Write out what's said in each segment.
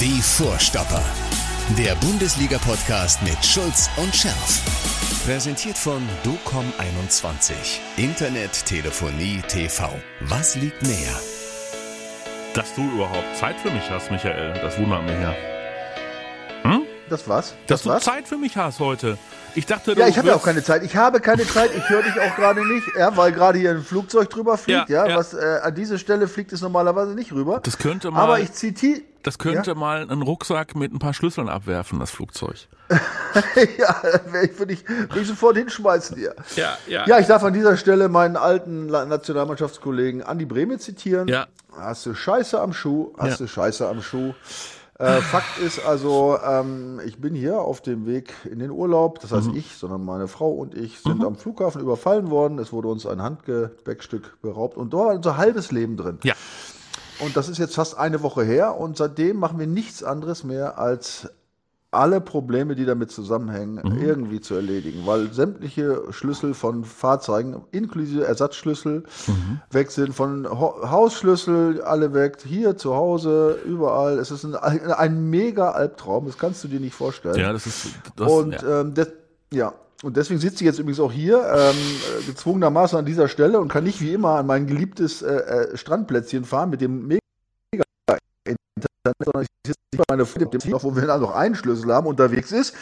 Die Vorstopper. Der Bundesliga-Podcast mit Schulz und Scherf. Präsentiert von DOCOM21. Internet, Telefonie, TV. Was liegt näher? Dass du überhaupt Zeit für mich hast, Michael, das wundert mich ja. Das was? Dass Das du was? Zeit für mich hast heute. Ich dachte, du Ja, ich habe ja auch keine Zeit. Ich habe keine Zeit. Ich höre dich auch gerade nicht, ja, weil gerade hier ein Flugzeug drüber fliegt. Ja, Ja, ja. was äh, an diese Stelle fliegt es normalerweise nicht rüber. Das könnte mal- Aber ich zitiere. Das könnte mal einen Rucksack mit ein paar Schlüsseln abwerfen, das Flugzeug. ja, würde ich, würde ich sofort hinschmeißen hier. Ja, ja. Ja, ich darf an dieser Stelle meinen alten Nationalmannschaftskollegen Andi Brehme zitieren. Ja. Hast du Scheiße am Schuh, hast Ja. du Scheiße am Schuh. Äh, Fakt ist also, ähm, ich bin hier auf dem Weg in den Urlaub. Das Mhm. heißt ich, sondern meine Frau und ich sind am Flughafen überfallen worden. Es wurde uns ein Handgepäckstück beraubt und da war unser halbes Leben drin. Ja. Und das ist jetzt fast eine Woche her und seitdem machen wir nichts anderes mehr als alle Probleme, die damit zusammenhängen, irgendwie zu erledigen, weil sämtliche Schlüssel von Fahrzeugen, inklusive Ersatzschlüssel, weg sind, von Ho Hausschlüssel, alle weg, hier zu Hause, überall. Es ist ein, ein mega Albtraum, das kannst du dir nicht vorstellen. Ja, das ist. Das, Und ja. ähm, das, ja. Und deswegen sitze ich jetzt übrigens auch hier, ähm, äh, gezwungenermaßen an dieser Stelle und kann nicht wie immer an mein geliebtes äh, äh, Strandplätzchen fahren mit dem mega Internet, sondern ich meiner Freundin, dem noch, wo wir dann noch einen Schlüssel haben, unterwegs ist,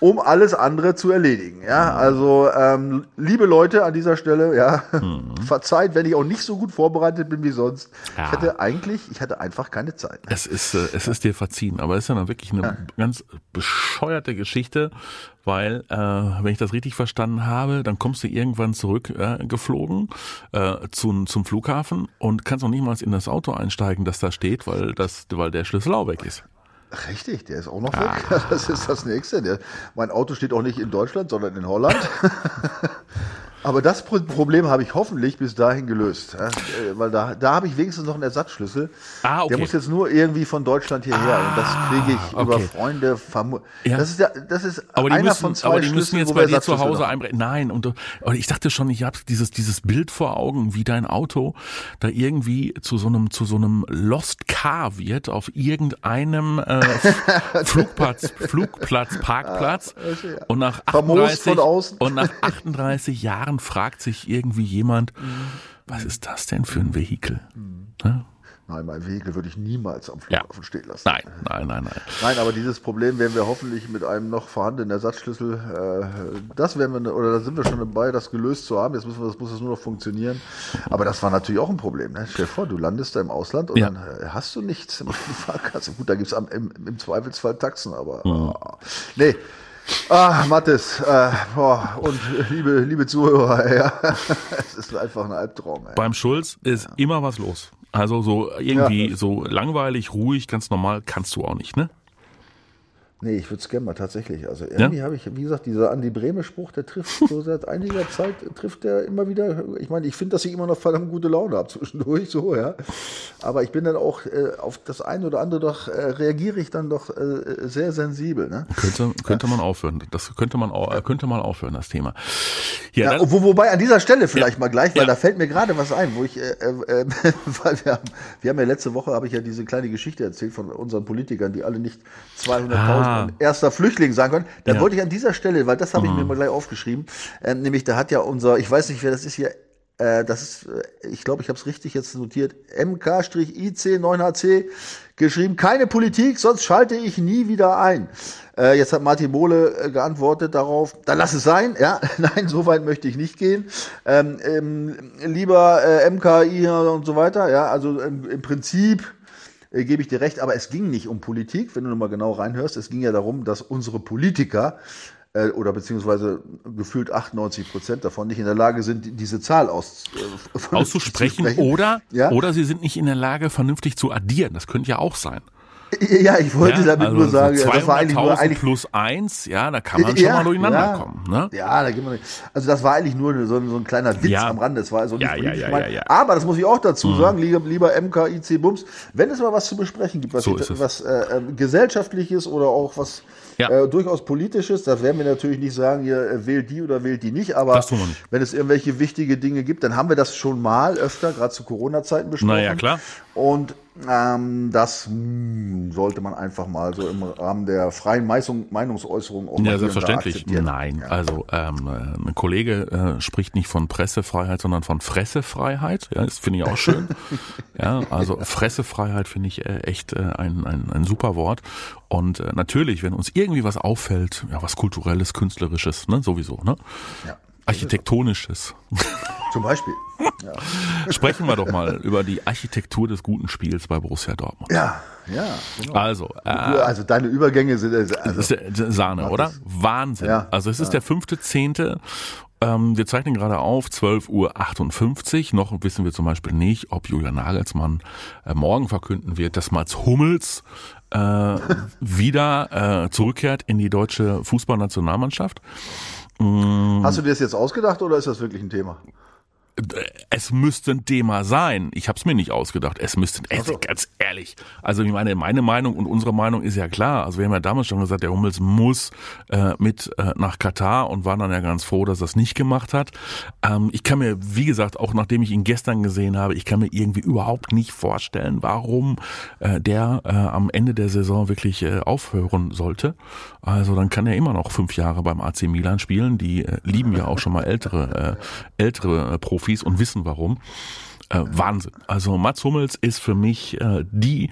um alles andere zu erledigen. Ja, also ähm, liebe Leute an dieser Stelle, ja, verzeiht, wenn ich auch nicht so gut vorbereitet bin wie sonst. Ja. Ich hatte eigentlich, ich hatte einfach keine Zeit. Es ist, äh, es ist dir verziehen, aber es ist ja dann wirklich eine ganz bescheuerte Geschichte, weil, äh, wenn ich das richtig verstanden habe, dann kommst du irgendwann zurück äh, geflogen äh, zum, zum Flughafen und kannst noch nicht mal in das Auto einsteigen, das da steht, weil das, weil der Schlüssel auch weg ist. Richtig, der ist auch noch weg. Das ist das nächste. Der, mein Auto steht auch nicht in Deutschland, sondern in Holland. Aber das Pro- Problem habe ich hoffentlich bis dahin gelöst. ja. Äh, Weil da, da habe ich wenigstens noch einen Ersatzschlüssel. Ah, okay. Der muss jetzt nur irgendwie von Deutschland hierher. und das kriege ich über okay. Freunde. vermu- Ja. Das ist, ja, das ist Aber einer müssen, von zwei aber die müssen Schlüsseln, jetzt bei dir zu Hause einbrechen. Nein, und, und ich dachte schon, ich habe dieses, dieses Bild vor Augen, wie dein Auto da irgendwie zu so einem, zu so einem Lost Car wird auf irgendeinem äh, Flugplatz, Flugplatz, Parkplatz. Und nach Vermoost 38, von außen. und nach 38 Jahren fragt sich irgendwie jemand, was ist das denn für ein Vehikel? Ne? Nein, mein Vehikel würde ich niemals am Ja. Flughafen stehen lassen. Nein, nein, nein, nein. Nein, aber dieses Problem werden wir hoffentlich mit einem noch vorhandenen Ersatzschlüssel, äh, das werden wir, oder da sind wir schon dabei, das gelöst zu haben. Jetzt müssen wir, das muss es nur noch funktionieren. Aber das war natürlich auch ein Problem. Ne? Stell dir vor, du landest da im Ausland und Ja. dann äh, hast du nichts im Fahrkasse. Gut, da gibt's am, im, im Zweifelsfall Taxen, aber ah, nee. Ah, Mathis, äh, boah, und liebe, liebe Zuhörer, ja, es ist einfach ein Albtraum. Ey. Beim Schulz ist immer was los. Also so irgendwie so langweilig, ruhig, ganz normal kannst du auch nicht, ne? Nee, ich würde es gerne mal tatsächlich. Also irgendwie habe ich, wie gesagt, dieser Andi Brehme Spruch, der trifft so seit einiger Zeit, trifft der immer wieder. Ich meine, ich finde, dass ich immer noch verdammt gute Laune habe zwischendurch, so, ja. Aber ich bin dann auch äh, auf das eine oder andere doch, äh, reagiere ich dann doch äh, sehr sensibel, ne? Könnte, könnte man aufhören. Das könnte man auch, äh, könnte man aufhören, das Thema. Ja, Ja, wo, wobei an dieser Stelle vielleicht mal gleich, weil Ja. da fällt mir gerade was ein, wo ich, äh, äh, äh, weil wir haben, wir haben ja letzte Woche, habe ich ja diese kleine Geschichte erzählt von unseren Politikern, die alle nicht 200.000 Ah. erster Flüchtling sagen können. Da Ja. Mhm. wollte ich an dieser Stelle, weil das habe ich mir mal gleich aufgeschrieben, ähm, nämlich da hat ja unser, ich weiß nicht, wer das ist hier, äh, das ist, äh, ich glaube, ich habe es richtig jetzt notiert, MK-IC9HC geschrieben, keine Politik, sonst schalte ich nie wieder ein. Äh, jetzt hat Martin Bohle äh, geantwortet darauf, dann lass es sein, ja, nein, so weit möchte ich nicht gehen. Ähm, ähm, lieber äh, MKI und so weiter, ja, also im, im Prinzip äh, gebe ich dir recht, aber es ging nicht um Politik, wenn du nochmal genau reinhörst, es ging ja darum, dass unsere Politiker äh, oder beziehungsweise gefühlt 98 Prozent davon nicht in der Lage sind, die- diese Zahl aus, äh, auszusprechen zu sprechen. oder, Ja? oder sie sind nicht in der Lage, vernünftig zu addieren. Das könnte ja auch sein. Ja, ich wollte Ja, damit also nur sagen, so das war eigentlich nur 200.000 eigentlich plus eins, ja, da kann man schon mal durcheinander kommen. Ne? Ja, da geht man nicht. Also das war eigentlich nur so, ein- so ein kleiner Witz Ja. am Rande. Das war also nicht Ja, ja, politisch ja, gemeint. ja, ja. Aber das muss ich auch dazu sagen, lieber, lieber MKIC Bums, wenn es mal was zu besprechen gibt, was, So es. was äh, ähm, gesellschaftliches oder auch was Ja. äh, durchaus politisches, da werden wir natürlich nicht sagen, ihr äh, wählt die oder wählt die nicht, aber Das wenn es irgendwelche wichtige Dinge gibt, dann haben wir das schon mal öfter, gerade zu Corona-Zeiten besprochen. Na ja, klar. Und Ähm, das mh, sollte man einfach mal so im Rahmen der freien Meinung, Meinungsäußerung auch Ja, selbstverständlich. Nein, ja. also ähm, ein Kollege äh, spricht nicht von Pressefreiheit, sondern von Fressefreiheit. Ja, das finde ich auch schön. ja, also Fressefreiheit finde ich äh, echt äh, ein, ein, ein super Wort. Und äh, natürlich, wenn uns irgendwie was auffällt, ja, was kulturelles, künstlerisches, ne, sowieso, ne? Ja. Architektonisches. Zum Beispiel. Ja. Sprechen wir doch mal über die Architektur des guten Spiels bei Borussia Dortmund. Ja, ja. Genau. Also, äh, also deine Übergänge sind äh, also, Sahne, oder? Wahnsinn. Ja, also es ist ja. der fünfte, zehnte ähm, wir zeichnen gerade auf, 12.58 Uhr. Noch wissen wir zum Beispiel nicht, ob Julian Nagelsmann äh, morgen verkünden wird, dass Mats Hummels äh, wieder äh, zurückkehrt in die deutsche Fußballnationalmannschaft. Mm. Hast du dir das jetzt ausgedacht oder ist das wirklich ein Thema? Es müsste ein Thema sein. Ich habe es mir nicht ausgedacht. Es müsste, so. ganz ehrlich. Also ich meine, meine Meinung und unsere Meinung ist ja klar. Also wir haben ja damals schon gesagt, der Hummels muss äh, mit äh, nach Katar und waren dann ja ganz froh, dass es nicht gemacht hat. Ähm, ich kann mir, wie gesagt, auch nachdem ich ihn gestern gesehen habe, ich kann mir irgendwie überhaupt nicht vorstellen, warum äh, der äh, am Ende der Saison wirklich äh, aufhören sollte. Also dann kann er immer noch fünf Jahre beim AC Milan spielen. Die äh, lieben ja auch schon mal ältere, äh, ältere äh, Profis und wissen warum. Äh, Wahnsinn. Also Mats Hummels ist für mich äh, die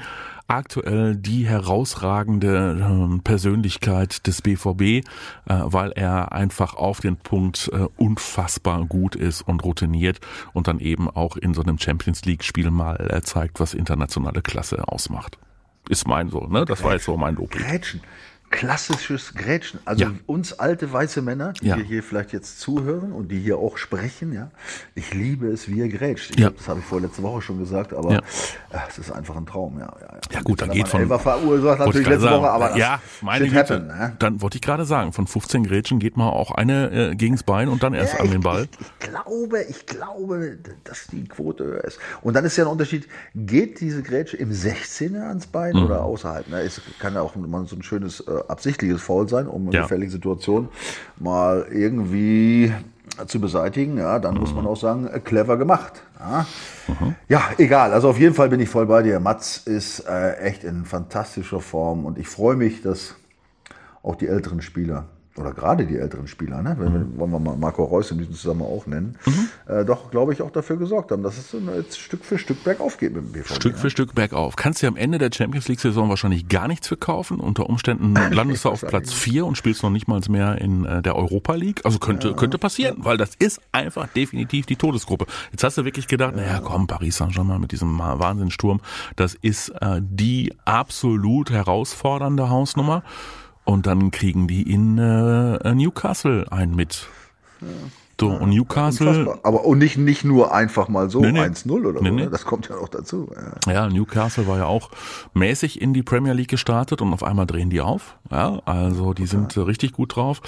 aktuell die herausragende äh, Persönlichkeit des BVB, äh, weil er einfach auf den Punkt äh, unfassbar gut ist und routiniert und dann eben auch in so einem Champions League Spiel mal äh, zeigt, was internationale Klasse ausmacht. Ist mein so, ne? Das war jetzt so mein Lob. Grätschen klassisches Grätschen. Also ja. uns alte weiße Männer, die ja. hier vielleicht jetzt zuhören und die hier auch sprechen, ja, ich liebe es, wie ihr grätscht. Ich ja. das habe ich vor letzte Woche schon gesagt, aber ja. Es ist einfach ein Traum. Ja, ja, gut, dann geht von. Verursacht natürlich letzte sagen, Woche, aber ja, meine Güte. Happen, ne? Dann wollte ich gerade sagen, von 15 Grätschen geht mal auch eine äh, gegens Bein und dann erst ja, an den Ball. Ich, ich, glaube, ich glaube, dass die Quote höher ist. Und dann ist ja ein Unterschied, geht diese Grätsche im 16er ans Bein mhm. oder außerhalb? Ne? Es kann ja auch mal so ein schönes äh, absichtliches Foul sein, um eine ja. gefährliche Situation mal irgendwie zu beseitigen. Ja, dann mhm. muss man auch sagen, clever gemacht. Ja. Mhm. ja. egal. Also auf jeden Fall bin ich voll bei dir. Mats ist äh, echt in fantastischer Form und ich freue mich, dass auch die älteren Spieler oder gerade die älteren Spieler, ne? wenn mhm. wir, wollen wir mal Marco Reus in diesem Zusammenhang auch nennen, mhm. äh, doch, glaube ich, auch dafür gesorgt haben, dass es so jetzt Stück für Stück bergauf geht mit dem BVB. Stück ne? für Stück bergauf. Kannst du am Ende der Champions League-Saison wahrscheinlich gar nichts verkaufen. Unter Umständen landest du auf Platz 4 und spielst noch nicht mal mehr in äh, der Europa League. Also könnte, ja, könnte passieren, ja. weil das ist einfach definitiv die Todesgruppe. Jetzt hast du wirklich gedacht, ja. naja, komm, Paris Saint-Germain mit diesem Wahnsinnssturm, das ist äh, die absolut herausfordernde Hausnummer. Und dann kriegen die in äh, Newcastle ein mit. Ja. So, und Newcastle. Unfassbar. Aber und nicht, nicht nur einfach mal so nee, nee. 1-0 oder nee, so. Nee. Das kommt ja auch dazu. Ja. ja. Newcastle war ja auch mäßig in die Premier League gestartet und auf einmal drehen die auf. Ja, also die sind ja. richtig gut drauf.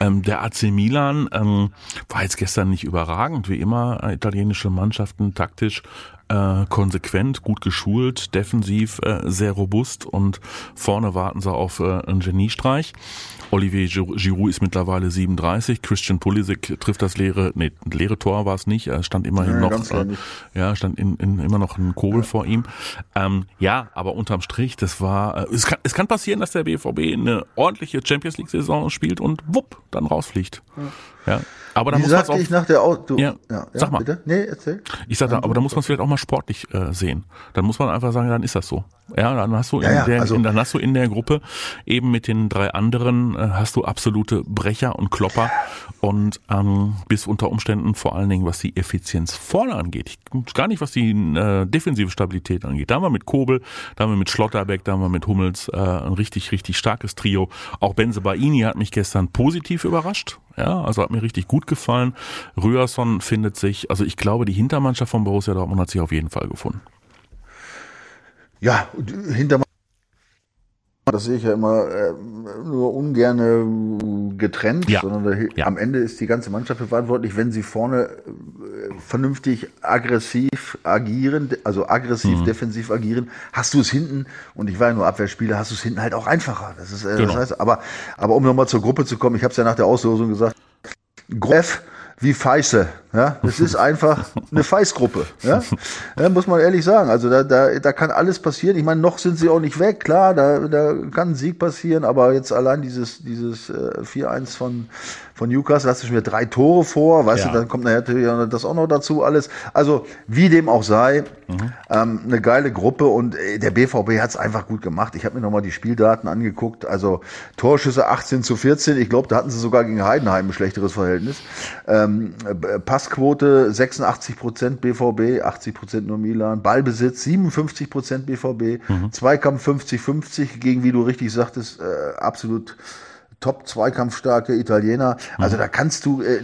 Ähm, der AC Milan ähm, war jetzt gestern nicht überragend, wie immer italienische Mannschaften taktisch äh, konsequent, gut geschult, defensiv äh, sehr robust und vorne warten sie auf äh, einen Geniestreich. Olivier Giroud ist mittlerweile 37, Christian Pulisic trifft das leere, nee, leere Tor war es nicht, er stand immerhin ja, noch, äh, ja, stand in, in, immer noch ein Kobel ja. vor ihm. Ähm, ja, aber unterm Strich, das war, äh, es, kann, es kann passieren, dass der BVB eine ordentliche Champions League Saison spielt und wupp, dann rausfliegt. Ja. Ja. Aber da muss man auch, ich nach der Au du, ja, ja, sag mal. Bitte? Nee, erzähl. Ich sag da, aber da muss man es vielleicht auch mal sportlich äh, sehen. Dann muss man einfach sagen, dann ist das so. Ja, dann hast du in ja, der, also, in, dann hast du in der Gruppe eben mit den drei anderen äh, hast du absolute Brecher und Klopper und ähm, bis unter Umständen vor allen Dingen, was die Effizienz vorne angeht, ich, gar nicht was die äh, defensive Stabilität angeht. Da haben wir mit Kobel, da haben wir mit Schlotterbeck, da haben wir mit Hummels äh, ein richtig richtig starkes Trio. Auch Benze Baini hat mich gestern positiv überrascht. Ja, also hat mir richtig gut gefallen. Rührson findet sich, also ich glaube, die Hintermannschaft von Borussia Dortmund hat sich auf jeden Fall gefunden. Ja, Hintermannschaft das sehe ich ja immer äh, nur getrennt, ja. sondern ja. am Ende ist die ganze Mannschaft verantwortlich, wenn sie vorne äh, vernünftig aggressiv agieren, also aggressiv mhm. defensiv agieren, hast du es hinten, und ich war ja nur Abwehrspieler, hast du es hinten halt auch einfacher. Das ist, äh, genau. das heißt, aber, aber um nochmal zur Gruppe zu kommen, ich habe es ja nach der Auslosung gesagt, F wie Feiße. Ja, es ist einfach eine Feißgruppe. Ja? ja, muss man ehrlich sagen. Also da, da, da kann alles passieren. Ich meine, noch sind sie auch nicht weg. Klar, da, da kann ein Sieg passieren, aber jetzt allein dieses, dieses äh, 4-1 von, von Newcastle, hast du schon wieder drei Tore vor, weißt ja. du, dann kommt nachher das auch noch dazu alles. Also, wie dem auch sei, mhm. ähm, eine geile Gruppe und äh, der BVB hat es einfach gut gemacht. Ich habe mir nochmal die Spieldaten angeguckt. Also Torschüsse 18 zu 14. Ich glaube, da hatten sie sogar gegen Heidenheim ein schlechteres Verhältnis. Ähm, Pass Passquote 86 Prozent BVB, 80 Prozent nur Milan. Ballbesitz 57 Prozent BVB. Mhm. Zweikampf 50-50 gegen, wie du richtig sagtest, äh, absolut top zweikampfstarke Italiener. Also mhm. da kannst du äh,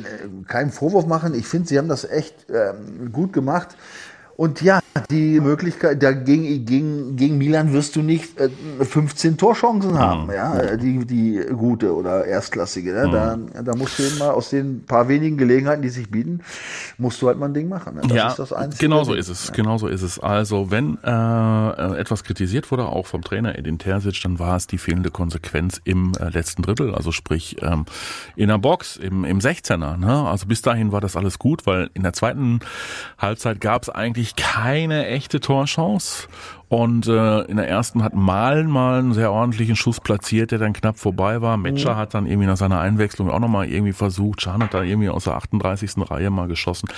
keinen Vorwurf machen. Ich finde, sie haben das echt äh, gut gemacht. Und ja, die Möglichkeit, dagegen gegen, gegen Milan wirst du nicht äh, 15 Torchancen haben, mhm. ja, die, die gute oder erstklassige. Ne? Mhm. Da, da musst du eben mal aus den paar wenigen Gelegenheiten, die sich bieten, musst du halt mal ein Ding machen. Ne? Das ja, ist das Einzige. Genau so ist es. Ja. Genau so ist es. Also wenn äh, äh, etwas kritisiert wurde, auch vom Trainer Edin Terzic, dann war es die fehlende Konsequenz im äh, letzten Drittel, also sprich ähm, in der Box, im, im 16er. Ne? Also bis dahin war das alles gut, weil in der zweiten Halbzeit gab es eigentlich keine echte Torchance und äh, in der ersten hat Malen mal einen sehr ordentlichen Schuss platziert, der dann knapp vorbei war. Metscher mhm. hat dann irgendwie nach seiner Einwechslung auch nochmal irgendwie versucht. Schan hat da irgendwie aus der 38. Reihe mal geschossen.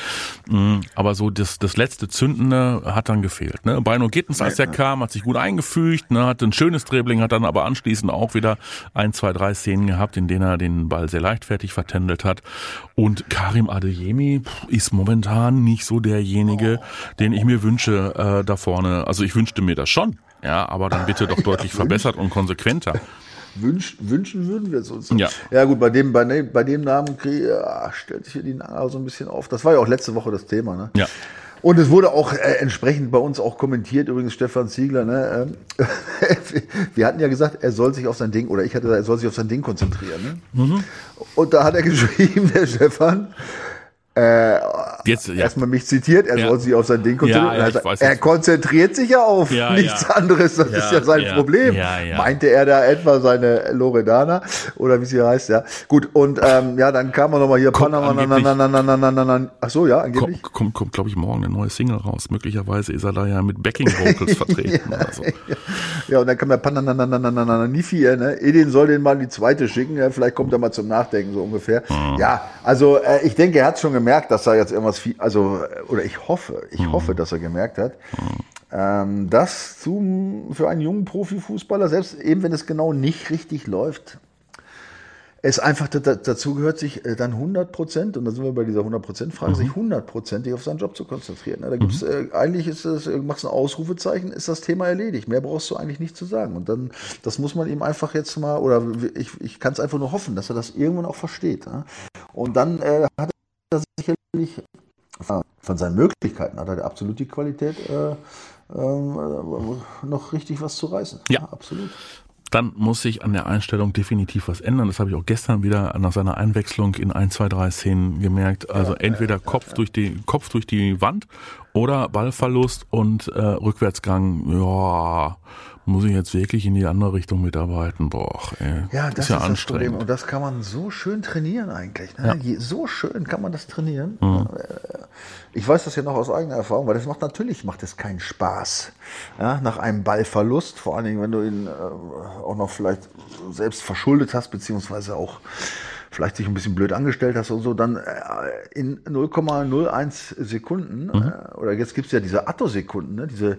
Mhm. Aber so das, das letzte Zündende hat dann gefehlt. Ne? Beino Gittens, als der kam, hat sich gut eingefügt, ne? hat ein schönes Dribbling, hat dann aber anschließend auch wieder ein, zwei, drei Szenen gehabt, in denen er den Ball sehr leichtfertig vertändelt hat. Und Karim Adeyemi ist momentan nicht so derjenige, den ich mir wünsche äh, da vorne. Also ich wünschte mir das schon. Ja, aber dann bitte doch deutlich ja, verbessert und konsequenter. Wünsch, wünschen würden wir es uns. Ja. ja gut, bei dem, bei, dem, bei dem Namen ja, stellt sich hier die Nase so ein bisschen auf. Das war ja auch letzte Woche das Thema. Ne? Ja. Und es wurde auch äh, entsprechend bei uns auch kommentiert, übrigens Stefan Ziegler. Ne? Ähm, wir hatten ja gesagt, er soll sich auf sein Ding, oder ich hatte gesagt, er soll sich auf sein Ding konzentrieren. Ne? Mhm. Und da hat er geschrieben, der Stefan, äh, Jetzt, ja. erstmal mich zitiert, er ja. soll sich auf sein Ding konzentrieren. Ja, ja, weiß, er konzentriert sich ja auf nichts anderes, das ist ja sein Problem. Meinte er da etwa seine Loredana oder wie sie heißt, ja. Gut, und ähm, ja, dann kam er nochmal hier Panama, ach so, ja, angeblich. Kommt, kommt, kommt glaube ich, morgen eine neue Single raus. Möglicherweise ist er da ja mit Backing Vocals vertreten. so. Ja, und dann kam der Panama, Nifi, ne? Edin soll den mal die zweite schicken, ja, vielleicht kommt er mal zum Nachdenken, so ungefähr. Ja, also äh, ich denke, er hat schon gemerkt, dass er jetzt irgendwas viel, also, oder ich hoffe, ich mhm. hoffe, dass er gemerkt hat, ähm, dass zum, für einen jungen Profifußballer, selbst eben wenn es genau nicht richtig läuft, es einfach dazu gehört, sich äh, dann 100 Prozent, und da sind wir bei dieser 100 Prozent Frage, mhm. sich 100 Prozentig auf seinen Job zu konzentrieren. Da gibt's, mhm. äh, eigentlich ist es, äh, machst ein Ausrufezeichen, ist das Thema erledigt. Mehr brauchst du eigentlich nicht zu sagen. Und dann, das muss man ihm einfach jetzt mal, oder ich, ich kann es einfach nur hoffen, dass er das irgendwann auch versteht. Ja? Und dann äh, hat er sicherlich von seinen Möglichkeiten hat er absolut die Qualität, äh, äh, noch richtig was zu reißen. Ja, ja absolut dann muss sich an der Einstellung definitiv was ändern. Das habe ich auch gestern wieder nach seiner Einwechslung in ein, zwei, drei Szenen gemerkt. Also ja, entweder ja, Kopf ja, durch die Kopf durch die Wand oder Ballverlust und äh, Rückwärtsgang. Ja, muss ich jetzt wirklich in die andere Richtung mitarbeiten? Boah, ey, ja, das ist ja ist anstrengend. Problem. Und das kann man so schön trainieren eigentlich. Ne? Ja. So schön kann man das trainieren. Mhm. Ich weiß das ja noch aus eigener Erfahrung, weil das macht natürlich macht es keinen Spaß. Ja, nach einem Ballverlust, vor allen Dingen, wenn du ihn äh, auch noch vielleicht selbst verschuldet hast, beziehungsweise auch vielleicht sich ein bisschen blöd angestellt hast und so, dann äh, in 0,01 Sekunden, mhm. äh, oder jetzt gibt's ja diese Attosekunden, ne? diese,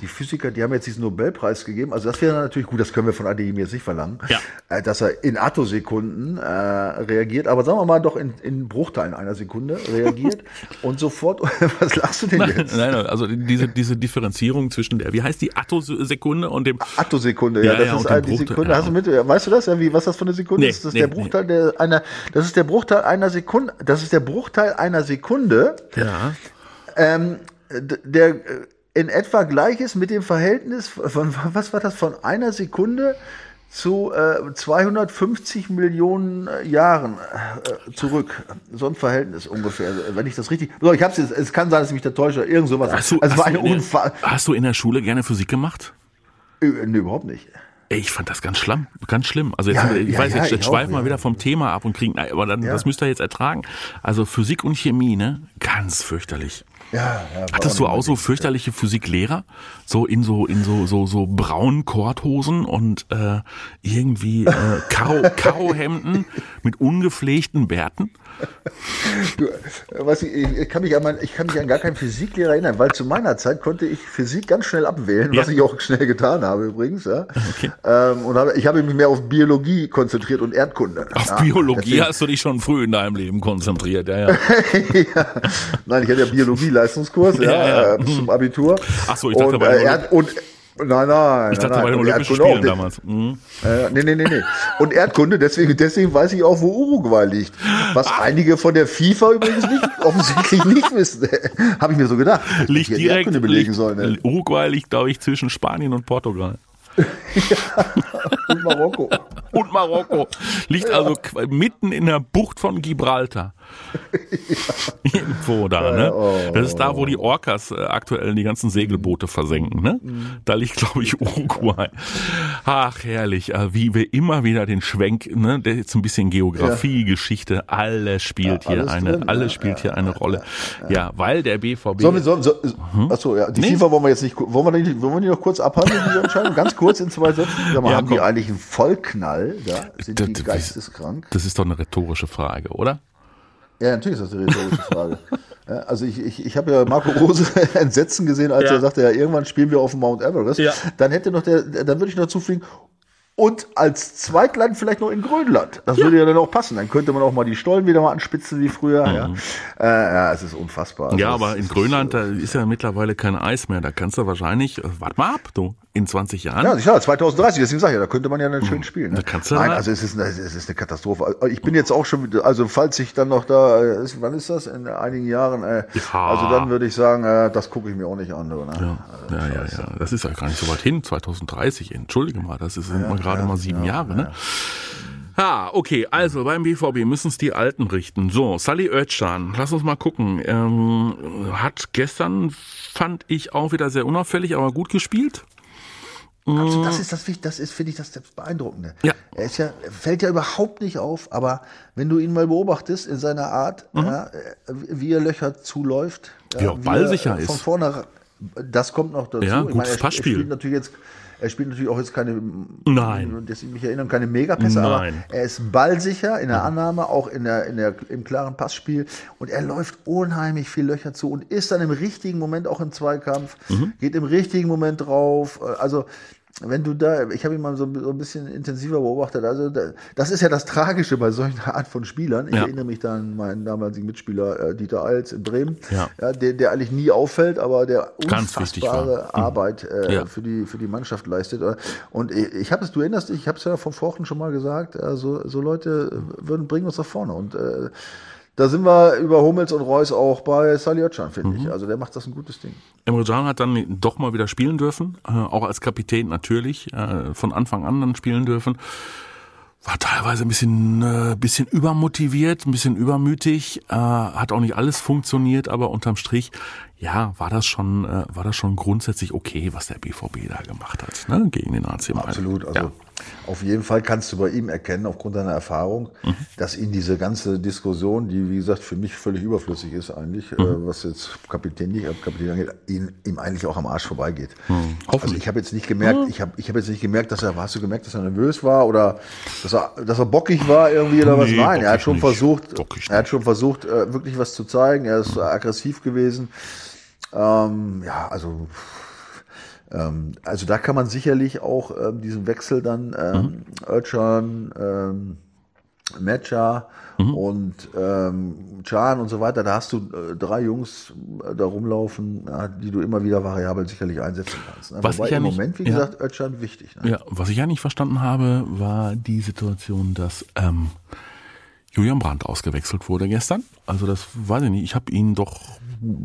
die Physiker, die haben jetzt diesen Nobelpreis gegeben, also das wäre natürlich gut, das können wir von ADM jetzt nicht verlangen, ja. äh, dass er in Attosekunden äh, reagiert, aber sagen wir mal doch in, in Bruchteilen einer Sekunde reagiert und sofort, was lachst du denn nein, jetzt? Nein, also diese, diese Differenzierung zwischen der, wie heißt die Attosekunde und dem Attosekunde, ja, ja, das ja, ist eine, die Sekunde, hast du mit, weißt du das, ja, wie, was das für eine Sekunde nee, ist? Das ist nee, der Bruchteil nee. der, einer einer, das ist der Bruchteil einer Sekunde, das ist der Bruchteil einer Sekunde, ja. ähm, der äh, in etwa gleich ist mit dem Verhältnis von, was war das, von einer Sekunde zu äh, 250 Millionen äh, Jahren äh, zurück. So ein Verhältnis ungefähr, wenn ich das richtig. So, ich hab's jetzt, es kann sein, dass ich mich da täusche, irgend sowas. Hast du, also hast, war eine du in der, hast du in der Schule gerne Physik gemacht? Äh, nee, überhaupt nicht. Ich fand das ganz schlimm, ganz schlimm. Also jetzt, Ja, ich ja, weiß, jetzt, ich jetzt schweifen wir wieder vom Thema ab und kriegen, aber dann, das müsst ihr jetzt ertragen. Also Physik und Chemie, ne? Ganz fürchterlich. Ja, ja, Hattest du auch so fürchterliche Physiklehrer? So in so, in so, so, so braunen Korthosen und äh, irgendwie äh, Karo, Karohemden mit ungepflegten Bärten? Du, was ich, ich, kann mich an mein, ich kann mich an gar keinen Physiklehrer erinnern, weil zu meiner Zeit konnte ich Physik ganz schnell abwählen, was Ja. ich auch schnell getan habe übrigens. Ja. Ähm, und habe, ich habe mich mehr auf Biologie konzentriert und Erdkunde. Auf ja, Biologie deswegen- hast du dich schon früh in deinem Leben konzentriert, ja, ja. Nein, ich hatte ja Biologie-Leistungskurs ja, ja. Äh, bis zum Abitur. Ach so, ich dachte und, den äh, Erd und Nein, nein. Ich dachte nein, bei den nein. Olympischen Erdkunde. Spielen damals. Mhm. Äh, nee, nee, nee, nee. Und Erdkunde, deswegen, deswegen weiß ich auch, wo Uruguay liegt. Was Ah. einige von der FIFA übrigens nicht, offensichtlich nicht wissen. Habe ich mir so gedacht. Liegt Ich direkt, Erdkunde belegen liegt, sollen. Ne? Uruguay liegt, glaube ich, zwischen Spanien und Portugal. Und Marokko. Und Marokko. Liegt also mitten in der Bucht von Gibraltar. Irgendwo da, ne? oh. Das ist da, wo die Orcas äh, aktuell die ganzen Segelboote versenken, ne? Mhm. Da liegt, glaube ich, Uruguay. Ach, herrlich, äh, wie wir immer wieder den Schwenk, ne? Der jetzt ein bisschen Geografie, Geschichte, alles spielt Ja, hier alles eine, drin, alles ja, spielt hier eine Rolle. Ja, weil der BVB. Sollen wir, sollen, so, achso, ja, die Nee. FIFA wollen wir jetzt nicht, wollen wir nicht, wollen wir die noch kurz abhandeln, diese Entscheidung? Ganz kurz in zwei Sätzen. Sag mal, Ja, haben komm. die eigentlich einen Vollknall? Ja? Sind Das- die geisteskrank? das ist doch eine rhetorische Frage, oder? Ja, natürlich ist das eine rhetorische Frage. Ja, also ich, ich, ich habe ja Marco Rose entsetzen gesehen, als Ja. er sagte, ja, irgendwann spielen wir auf dem Mount Everest. Ja. Dann hätte noch der, dann würde ich noch zufliegen. Und als Zweitland vielleicht noch in Grönland. Das würde ja dann auch passen. Dann könnte man auch mal die Stollen wieder mal anspitzen wie früher. Ja. Äh, ja, es ist unfassbar. Also Mhm. Ja, aber in Grönland, äh, da ist ja mittlerweile kein Eis mehr. Da kannst du wahrscheinlich, äh, warte mal ab, du, in 20 Jahren. Ja, sicher, 2030, deswegen sage ich ja, da könnte man ja dann schön spielen. Ne? Da kannst du Nein, also es ist, eine, es ist eine Katastrophe. Ich bin jetzt auch schon, also falls ich dann noch da, äh, ist, wann ist das? In einigen Jahren, äh, Ja. also dann würde ich sagen, äh, das gucke ich mir auch nicht an. Ne? Ja, ja, ja, ja. Das ist ja gar nicht so weit hin, 2030. Entschuldige mal, das ist sind mal gerade mal sieben Jahre, ne? Ja, okay, also beim BVB müssen es die Alten richten. So, Sally Özcan, lass uns mal gucken. Ähm, hat gestern, fand ich auch wieder sehr unauffällig, aber gut gespielt. Also das ist das das ist, finde ich, das, das Beeindruckende. Ja. Er ist ja, fällt ja überhaupt nicht auf, aber wenn du ihn mal beobachtest in seiner Art, ja, äh, wie er Löcher zuläuft, Mhm. Ja, wie ballsicher er von ist. vorne, ra- das kommt noch dazu. Ja, Ich gutes er, sp- Passspiel. Er spielt natürlich jetzt, er spielt natürlich auch jetzt keine, Nein. dass ich mich erinnere, keine Megapässe, aber Nein. er ist ballsicher in der Annahme, auch in der, in der, im klaren Passspiel und er läuft unheimlich viel Löcher zu und ist dann im richtigen Moment auch im Zweikampf, Mhm. geht im richtigen Moment drauf, also wenn du da, ich habe ihn mal so, ein bisschen intensiver beobachtet, also da, das ist ja das Tragische bei solchen Art von Spielern. Ich Ja. erinnere mich da an meinen damaligen Mitspieler äh, Dieter Eils in Bremen, Ja. der, der eigentlich nie auffällt, aber der unfassbare Mhm. Arbeit äh, Ja. für, die, für die Mannschaft leistet. Und ich, habe es, du erinnerst dich, ich habe es ja vor Wochen schon mal gesagt, äh, so, so Leute würden bringen uns nach vorne. Und äh, da sind wir über Hummels und Reus auch bei Salihotschan, finde Mhm. ich. Also der macht das ein gutes Ding. Emre Can hat dann doch mal wieder spielen dürfen, äh, auch als Kapitän natürlich, äh, von Anfang an dann spielen dürfen. War teilweise ein bisschen, äh, bisschen übermotiviert, ein bisschen übermütig, äh, hat auch nicht alles funktioniert, aber unterm Strich, ja, war das schon, war das schon grundsätzlich okay, was der BVB da gemacht hat, ne, gegen den AC Mailand. Absolut. Also Ja. Auf jeden Fall kannst du bei ihm erkennen, aufgrund deiner Erfahrung, Mhm. dass ihn diese ganze Diskussion, die wie gesagt für mich völlig überflüssig ist eigentlich, Mhm. äh, was jetzt Kapitän nicht, äh, Kapitän angeht, ihn, ihm eigentlich auch am Arsch vorbeigeht. Mhm. Also Hoffentlich. ich habe jetzt nicht gemerkt, ich habe ich habe jetzt nicht gemerkt, dass er, hast du gemerkt, dass er nervös war oder dass er, dass er bockig war irgendwie oder was? Nee, Nein, er hat schon nicht. versucht, Bockig er hat schon versucht, äh, wirklich was zu zeigen. Er ist äh, aggressiv gewesen. Ähm, ja, also also da kann man sicherlich auch ähm, diesen Wechsel dann ähm, Özcan, ähm, Mecha und ähm, Can und so weiter, da hast du äh, drei Jungs äh, da rumlaufen, ja, die du immer wieder variabel sicherlich einsetzen kannst. Ne? Was Wobei ich ja im nicht- Moment, wie ja. gesagt, Özcan wichtig. Ne? Ja, was ich ja nicht verstanden habe, war die Situation, dass ähm, Julian Brandt ausgewechselt wurde gestern. Also das weiß ich nicht. Ich habe ihn doch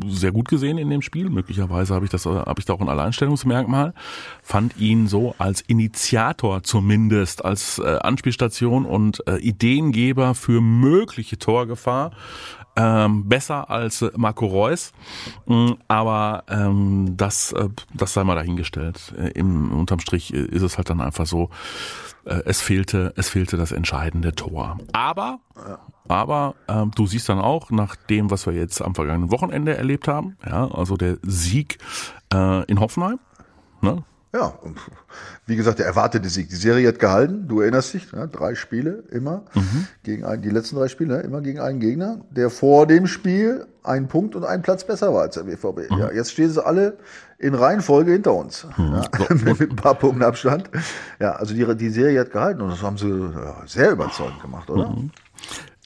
sehr gut gesehen in dem Spiel. Möglicherweise habe ich das, habe ich da auch ein Alleinstellungsmerkmal. Fand ihn so als Initiator zumindest, als äh, Anspielstation und äh, Ideengeber für mögliche Torgefahr ähm, besser als äh, Marco Reus, mh, aber ähm, das, äh, das sei mal dahingestellt. Äh, Im unterm Strich äh, ist es halt dann einfach so, äh, es fehlte, es fehlte das entscheidende Tor. Aber, aber ähm, du siehst dann auch nach dem, was wir jetzt am vergangenen Wochenende erlebt haben, ja, also der Sieg äh, in Hoffenheim, ne? Ja, wie gesagt, der erwartete Sieg. Die Serie hat gehalten, du erinnerst dich, ne? drei Spiele immer gegen einen, die letzten drei Spiele, ne? immer gegen einen Gegner, der vor dem Spiel einen Punkt und einen Platz besser war als der BVB. Ja, jetzt stehen sie alle in Reihenfolge hinter uns. Ja, mit, mit ein paar Punkten Abstand. Ja, also die, die Serie hat gehalten und das haben sie ja, sehr überzeugend gemacht, oder?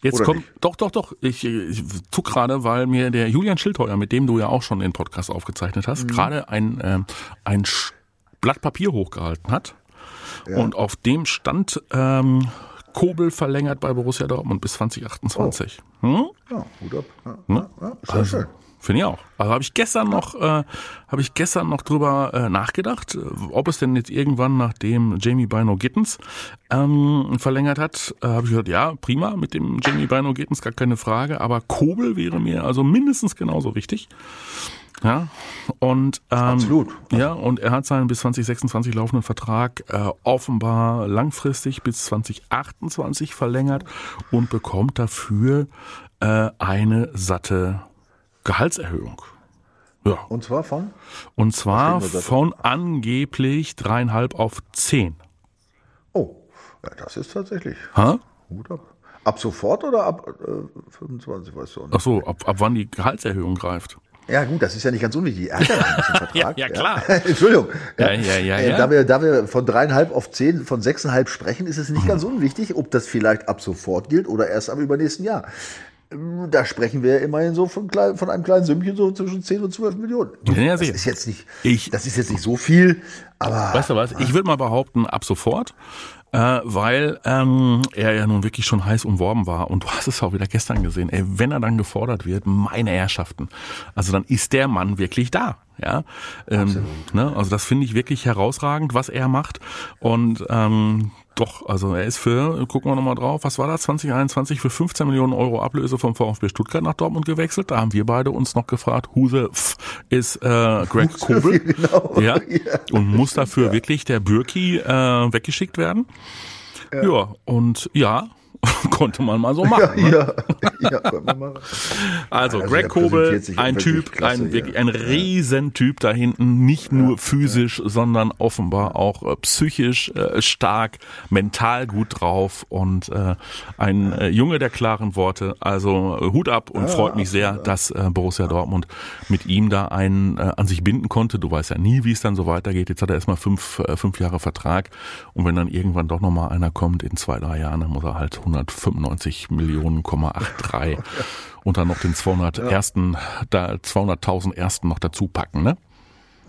Jetzt Oder kommt, nicht? doch, doch, doch. Ich, ich tu gerade, weil mir der Julian Schildheuer, mit dem du ja auch schon den Podcast aufgezeichnet hast, gerade ein, ähm, ein Blatt Papier hochgehalten hat. Und auf dem stand ähm, Kobel verlängert bei Borussia Dortmund bis 2028. Hm? Ja, Hut ab. Ja, ja, ja, sehr schön. Finde ich auch. Also habe ich gestern noch, äh, habe ich gestern noch drüber äh, nachgedacht, äh, ob es denn jetzt irgendwann, nachdem Jamie Bino Gittens ähm, verlängert hat, äh, habe ich gesagt, ja, prima mit dem Jamie Bino Gittens, gar keine Frage, aber Kobel wäre mir also mindestens genauso wichtig. Ja, und ähm, Absolut. Ja, und er hat seinen bis 2026 laufenden Vertrag äh, offenbar langfristig bis 2028 verlängert und bekommt dafür äh, eine satte Gehaltserhöhung. Ja, Und zwar von? und zwar von angeblich dreieinhalb auf zehn. Oh, ja, das ist tatsächlich. Ha? Hut ab. Ab sofort oder ab äh, 25, weißt du auch nicht. Ach so, ab, ab wann die Gehaltserhöhung greift. Ja, gut, das ist ja nicht ganz unwichtig. Er hat ja Vertrag. Ja, ja, klar. Entschuldigung. Ja, ja, ja, Äh, ja. Da, wir, da wir von dreieinhalb auf zehn, von sechseinhalb sprechen, ist es nicht ganz unwichtig, ob das vielleicht ab sofort gilt oder erst am übernächsten Jahr. Da sprechen wir immerhin so von, klein, von einem kleinen Sümmchen so zwischen 10 und 12 Millionen. Ja, das sicher. ist jetzt nicht, Ich- das ist jetzt nicht so viel, aber Weißt du was? Ich würde mal behaupten, ab sofort, äh, weil ähm, er ja nun wirklich schon heiß umworben war. Und du hast es auch wieder gestern gesehen. Ey, wenn er dann gefordert wird, meine Herrschaften, also dann ist der Mann wirklich da. Ja, ähm, ne? also das finde ich wirklich herausragend, was er macht. Und ähm, doch, also er ist für, gucken wir nochmal drauf, was war das, 2021 für 15 Millionen Euro Ablöse vom VfB Stuttgart nach Dortmund gewechselt. Da haben wir beide uns noch gefragt, who the f ist äh, Greg Kobel? Genau. Ja, Ja. und muss dafür wirklich der Bürki äh, weggeschickt werden. Ja. und ja, konnte man mal so machen. ne? ja, ja, können wir mal. Also, Also Greg Kobel, ein Typ, klasse ein, wirklich ein Riesentyp da hinten, nicht nur physisch, sondern offenbar auch äh, psychisch äh, stark, mental gut drauf und äh, ein äh, Junge der klaren Worte. Also äh, Hut ab und freut mich sehr, dass äh, Borussia Dortmund mit ihm da einen äh, an sich binden konnte. Du weißt ja nie, wie es dann so weitergeht. Jetzt hat er erstmal fünf, äh, fünf Jahre Vertrag und wenn dann irgendwann doch nochmal einer kommt in zwei, drei Jahren, dann muss er halt 195 Millionen, 83 und dann noch den 200 ersten, da 200.000 ersten noch dazu packen, ne?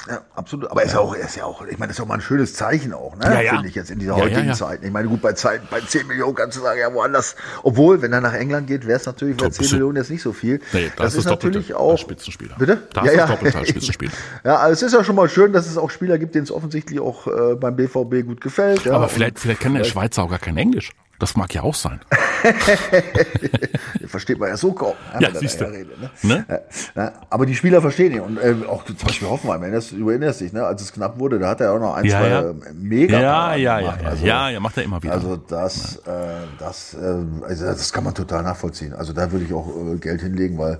Ja, absolut. Aber er ist ja auch, ist ja auch, ich meine, das ist auch mal ein schönes Zeichen auch, ne? Ja, ja. Finde ich jetzt in dieser Ja, heutigen ja, ja. Zeit. Ich meine, gut, bei Zeiten, bei 10 Millionen kannst du sagen, ja, woanders. Obwohl, wenn er nach England geht, wäre es natürlich bei Top, 10 bist du- Millionen jetzt nicht so viel. Nee, da das ist ist das Doppelte natürlich auch. Spitzenspieler. Bitte? Da ist das Doppelte als Spitzenspieler. Ja, also es ist ja schon mal schön, dass es auch Spieler gibt, denen es offensichtlich auch äh, beim BVB gut gefällt. Ja, Aber vielleicht, vielleicht kann der Schweizer auch gar kein Englisch. Das mag ja auch sein. versteht man ja so kaum. Ja, wenn er siehst du. redet, ne? Ne? Ja, aber die Spieler verstehen ihn. Und äh, auch zum Beispiel Hoffenheim, erinnerst, du erinnerst dich, ne? als es knapp wurde, da hat er auch noch ein, Ja, zwei ja. äh, mega Ja, ja, ja, gemacht. ja, Also, ja, ja, macht er immer wieder. Also das, äh, das, äh, also das kann man total nachvollziehen. Also da würde ich auch äh, Geld hinlegen, weil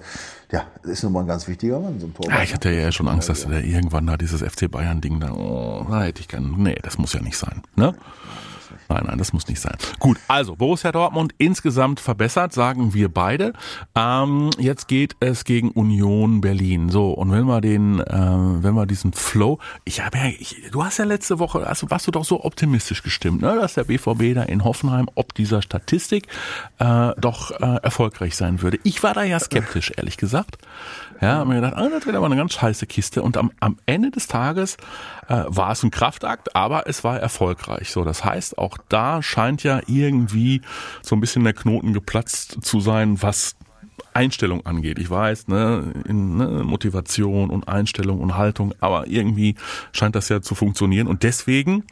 ja, ist nun mal ein ganz wichtiger Mann, so ein Torwart. Ja, ich hatte ja schon Angst, dass der irgendwann da dieses FC Bayern Ding da, oh, da hätte ich gern, nee, das muss ja nicht sein, ne? Nein, nein, das muss nicht sein. Gut, also Borussia Dortmund insgesamt verbessert, sagen wir beide. Ähm, jetzt geht es gegen Union Berlin. So und wenn wir den, äh, wenn wir diesen Flow, ich habe ja, ich, du hast ja letzte Woche, also warst du doch so optimistisch gestimmt, ne, dass der BVB da in Hoffenheim ob dieser Statistik äh, doch äh, erfolgreich sein würde. Ich war da ja skeptisch, ehrlich gesagt. Ja, hab mir gedacht, ah, das wird aber eine ganz scheiße Kiste. Und am, am Ende des Tages äh, war es ein Kraftakt, aber es war erfolgreich. So, das heißt, auch da scheint ja irgendwie so ein bisschen der Knoten geplatzt zu sein, was Einstellung angeht. Ich weiß, ne, in, ne, Motivation und Einstellung und Haltung, aber irgendwie scheint das ja zu funktionieren. Und deswegen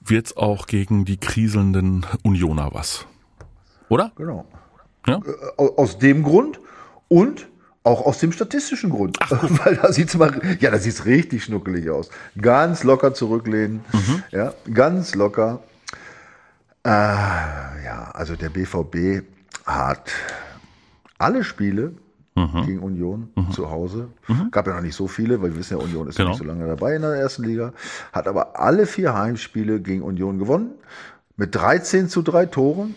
wird's auch gegen die kriselnden Unioner was. Oder? Genau. Ja. Äh, aus dem Grund und auch aus dem statistischen Grund. Ach, Weil da sieht's mal, ja, da sieht's richtig schnuckelig aus. Ganz locker zurücklehnen. Mhm. Ja, ganz locker. Äh, ja, also der BVB hat alle Spiele mhm. gegen Union mhm. zu Hause. Mhm. Gab ja noch nicht so viele, weil wir wissen ja, Union ist genau. nicht so lange dabei in der ersten Liga. Hat aber alle vier Heimspiele gegen Union gewonnen. Mit 13 zu 3 Toren.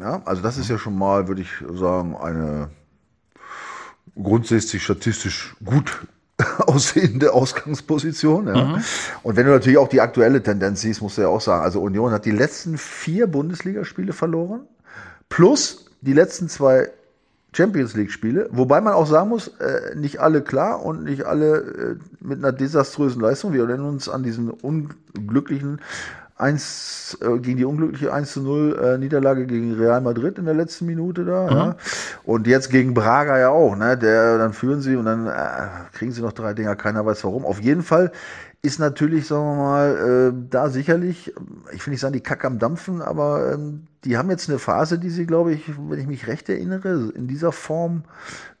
Ja, also das ist ja schon mal, würde ich sagen, eine grundsätzlich statistisch gut aussehende Ausgangsposition. Ja. Mhm. Und wenn du natürlich auch die aktuelle Tendenz siehst, musst du ja auch sagen, also Union hat die letzten vier Bundesligaspiele verloren, plus die letzten zwei Champions League Spiele, wobei man auch sagen muss, äh, nicht alle klar und nicht alle äh, mit einer desaströsen Leistung. Wir erinnern uns an diesen unglücklichen 1 äh, gegen die unglückliche 1 zu 0 äh, Niederlage gegen Real Madrid in der letzten Minute da. Mhm. Ja. Und jetzt gegen Braga ja auch, ne? Der, dann führen sie und dann äh, kriegen sie noch drei Dinger, keiner weiß warum. Auf jeden Fall ist natürlich, sagen wir mal, äh, da sicherlich, ich will nicht sagen, die Kacke am Dampfen, aber ähm, die haben jetzt eine Phase, die sie, glaube ich, wenn ich mich recht erinnere, in dieser Form